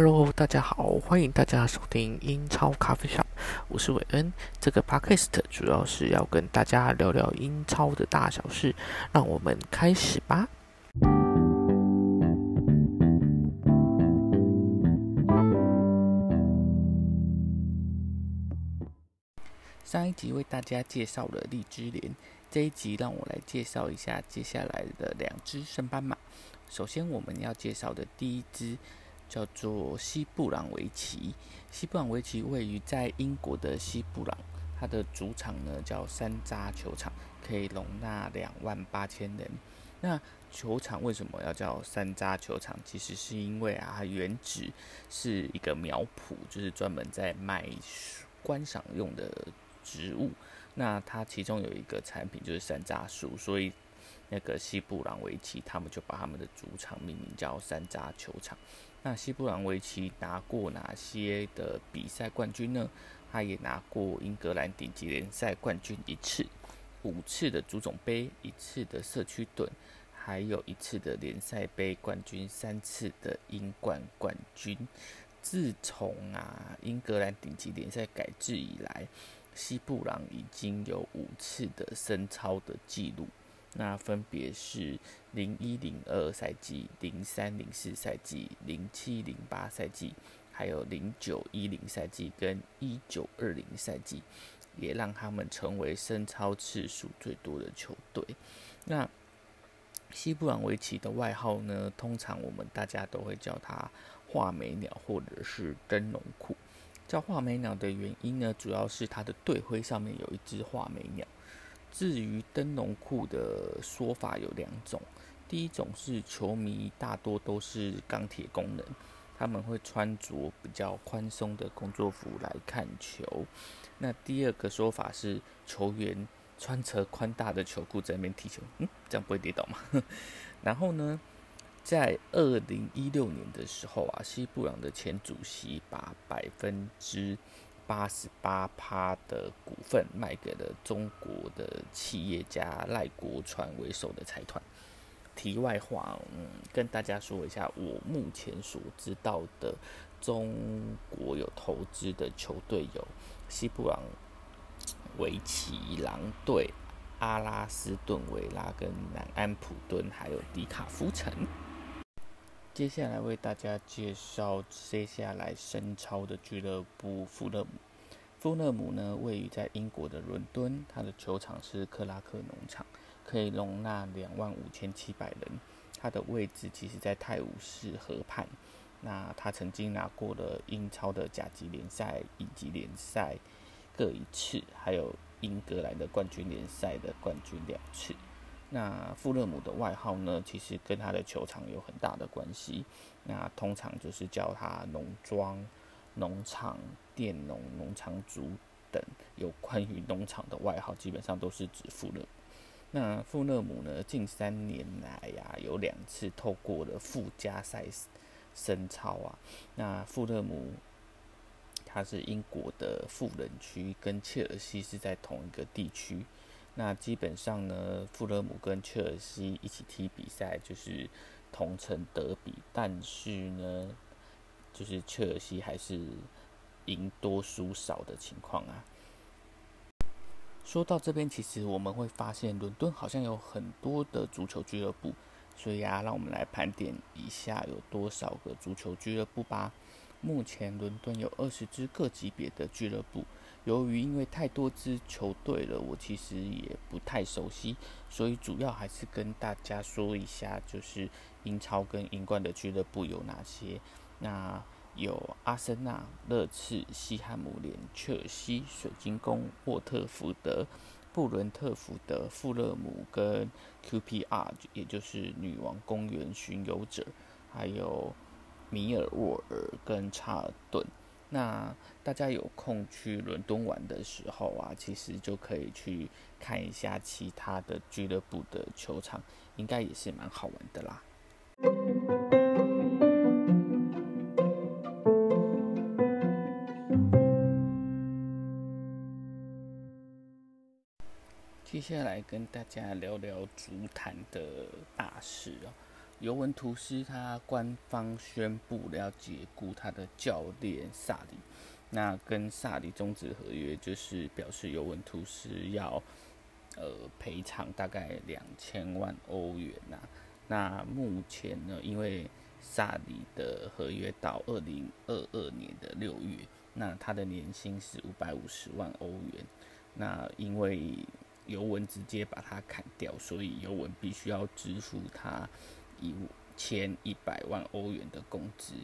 Hello，大家好，欢迎大家收听英超咖啡 shop，，我是韦恩。这个 Podcast 主要是要跟大家聊聊英超的大小事，让我们开始吧。上一集为大家介绍了荔枝莲，这一集让我来介绍一下接下来的两只升班马。首先，我们要介绍的第一只叫做西布朗维奇。西布朗维奇位于在英国的西布朗，它的主场呢叫山楂球场，可以容纳两万八千人。那球场为什么要叫山楂球场？其实是因为啊，原址是一个苗圃，就是专门在卖观赏用的。植物，那它其中有一个产品就是山楂树，所以那个西布朗维奇他们就把他们的主场命名叫山楂球场。那西布朗维奇拿过哪些的比赛冠军呢？他也拿过英格兰顶级联赛冠军一次，五次的足总杯，一次的社区盾，还有一次的联赛杯冠军，三次的英冠冠军。自从啊英格兰顶级联赛改制以来，西布朗已经有五次的升超的记录，那分别是零一零二赛季、零三零四赛季、零七零八赛季，还有零九一零赛季跟一九二零赛季，也让他们成为升超次数最多的球队。那西布朗维奇的外号呢，通常我们大家都会叫他画眉鸟或者是灯笼裤。叫画眉鸟的原因呢，主要是他的队徽上面有一只画眉鸟。至于灯笼裤的说法有两种，第一种是球迷大多都是钢铁工人，他们会穿着比较宽松的工作服来看球。那第二个说法是球员穿着宽大的球裤在那边踢球，嗯，这样不会跌倒吗？然后呢，在二零一六年的时候啊，西布朗的前主席把百分之八十八趴的股份卖给了中国的企业家赖国传为首的财团。题外话，嗯，跟大家说一下，我目前所知道的中国有投资的球队有西布朗维奇狼队、阿拉斯顿维拉、跟南安普敦，还有迪卡夫城。接下来为大家介绍接下来升超的俱乐部富勒姆。富勒姆呢，位于在英国的伦敦，它的球场是克拉克农场，可以容纳两万五千七百人。它的位置其实在泰晤士河畔。那它曾经拿过了英超的甲级联赛以及联赛各一次，还有英格兰的冠军联赛的冠军两次。那富勒姆的外号呢，其实跟他的球场有很大的关系。那通常就是叫他农庄、农场、佃农、农场主等有关于农场的外号，基本上都是指富勒姆。那富勒姆呢，近三年来呀、有两次透过了附加赛升超啊。那富勒姆，他是英国的富人区，跟切尔西是在同一个地区。那基本上呢，富勒姆跟切尔西一起踢比赛就是同城德比，但是呢，就是切尔西还是赢多输少的情况啊。说到这边，其实我们会发现伦敦好像有很多的足球俱乐部，所以啊，让我们来盘点一下有多少个足球俱乐部吧。目前伦敦有二十支各级别的俱乐部。由于因为太多支球队了，我其实也不太熟悉，所以主要还是跟大家说一下，就是英超跟英冠的俱乐部有哪些。那有阿森纳、热刺、西汉姆联、切尔西、水晶宫、沃特福德、布伦特福德、富勒姆跟 QPR，也就是女王公园巡游者，还有米尔沃尔跟查尔顿。那大家有空去伦敦玩的时候啊，其实就可以去看一下其他的俱乐部的球场，应该也是蛮好玩的啦。接下来跟大家聊聊足坛的大事哦。尤文图斯他官方宣布了要解雇他的教练萨里，那跟萨里终止合约，就是表示尤文图斯要呃赔偿大概两千万欧元呐、那目前呢，因为萨里的合约到二零二二年的六月，那他的年薪是五百五十万欧元。那因为尤文直接把他砍掉，所以尤文必须要支付他一千一百万欧元的工资。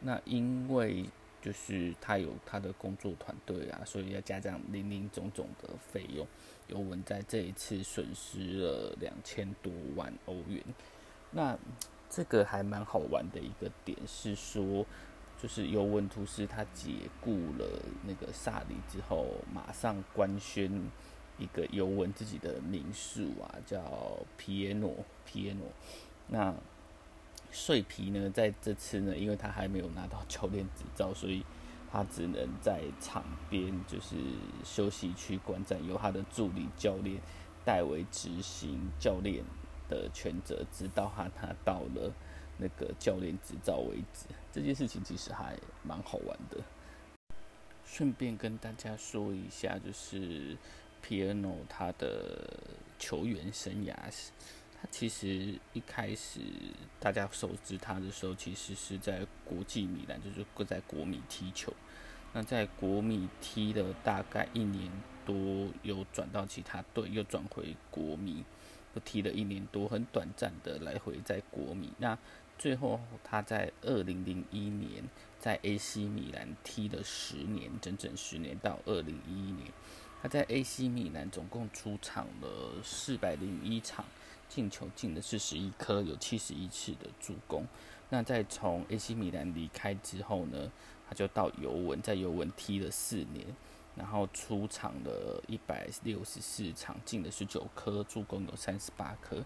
那因为就是他有他的工作团队啊，所以要加上林林总总的费用，尤文在这一次损失了两千多万欧元。那这个还蛮好玩的一个点是说，就是尤文图斯他解雇了那个萨里之后，马上官宣一个尤文自己的名宿啊，叫皮耶诺皮耶诺。那碎皮呢，在这次呢，因为他还没有拿到教练执照，所以他只能在场边就是休息区观战，由他的助理教练代为执行教练的权责，直到他拿到了那个教练执照为止。这件事情其实还蛮好玩的。顺便跟大家说一下，就是皮尔诺他的球员生涯，他其实一开始大家熟知他的时候，其实是在国际米兰，就是在国米踢球。那在国米踢了大概一年多，又转到其他队，又转回国米。又踢了一年多，很短暂的来回在国米。那最后他在二零零一年在 AC 米兰踢了十年，整整十年到二零一一年。他在 AC 米兰总共出场了四百零一场，进球进的是十一颗，有七十一次的助攻。那在从 AC 米兰离开之后呢，他就到尤文，在尤文踢了四年。然后出场了一百六十四场，进的十九颗，助攻有三十八颗。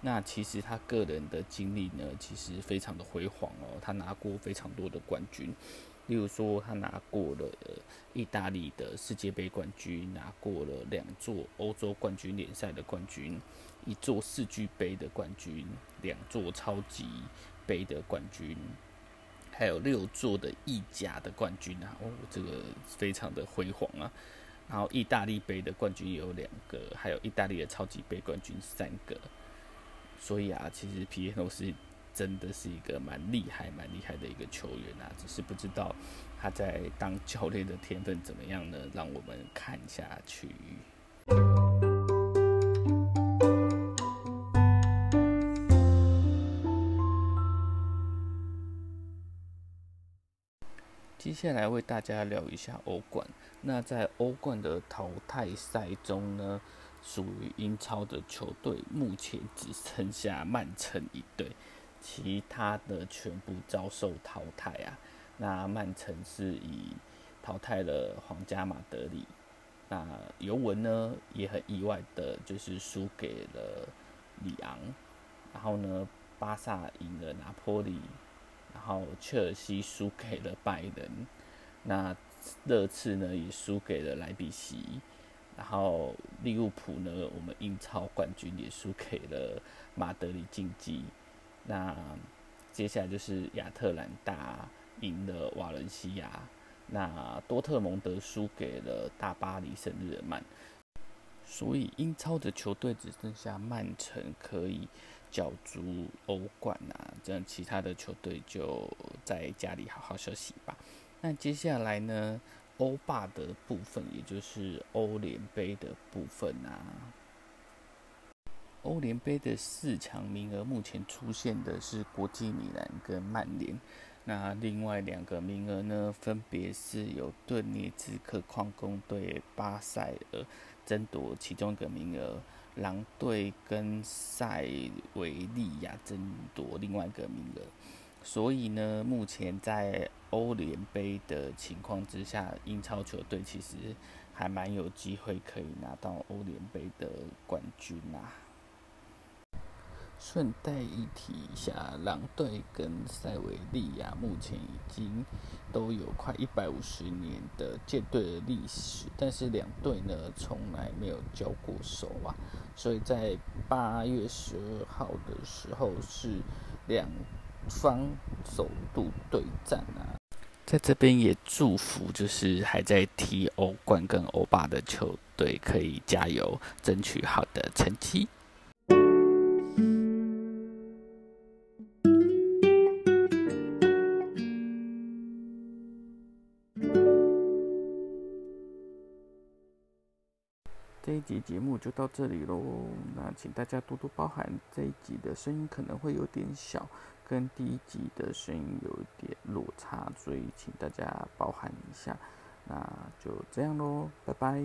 那其实他个人的经历呢，其实非常的辉煌哦。他拿过非常多的冠军，例如说他拿过了意大利的世界杯冠军，拿过了两座欧洲冠军联赛的冠军，一座世俱杯的冠军，两座超级杯的冠军。还有六座的意甲的冠军啊，哦，这个非常的辉煌啊。然后意大利杯的冠军也有两个，还有意大利的超级杯冠军三个。所以啊，其实皮耶诺是真的是一个蛮厉害、蛮厉害的一个球员啊，只是不知道他在当教练的天分怎么样呢？让我们看下去。接下来为大家聊一下欧冠。那在欧冠的淘汰赛中呢，属于英超的球队目前只剩下曼城一队，其他的全部遭受淘汰啊。那曼城是以淘汰了皇家马德里，那尤文呢也很意外的，就是输给了里昂。然后呢，巴萨赢了拿坡里。然后切尔西输给了拜仁，那热刺呢也输给了莱比锡，然后利物浦呢，我们英超冠军也输给了马德里竞技。那接下来就是亚特兰大赢了瓦伦西亚，那多特蒙德输给了大巴黎圣日耳曼。所以英超的球队只剩下曼城可以角逐欧冠啊，这样其他的球队就在家里好好休息吧。那接下来呢，欧霸的部分，也就是欧联杯的部分啊。欧联杯的四强名额目前出现的是国际米兰跟曼联，那另外两个名额呢，分别是由顿涅茨克矿工队、巴塞尔。争夺其中一个名额，狼队跟塞维利亚争夺另外一个名额。所以呢，目前在欧联杯的情况之下，英超球队其实还蛮有机会可以拿到欧联杯的冠军呐、顺带一提一下，狼队跟塞维利亚目前已经都有快一百五十年的建队的历史，但是两队呢从来没有交过手啊。所以在八月十二号的时候是两方首度对战啊！在这边也祝福，就是还在踢欧冠跟欧霸的球队可以加油，争取好的成绩。这一集节目就到这里喽，那请大家多多包涵，这一集的声音可能会有点小，跟第一集的声音有点落差，所以请大家包涵一下。那就这样喽，拜拜。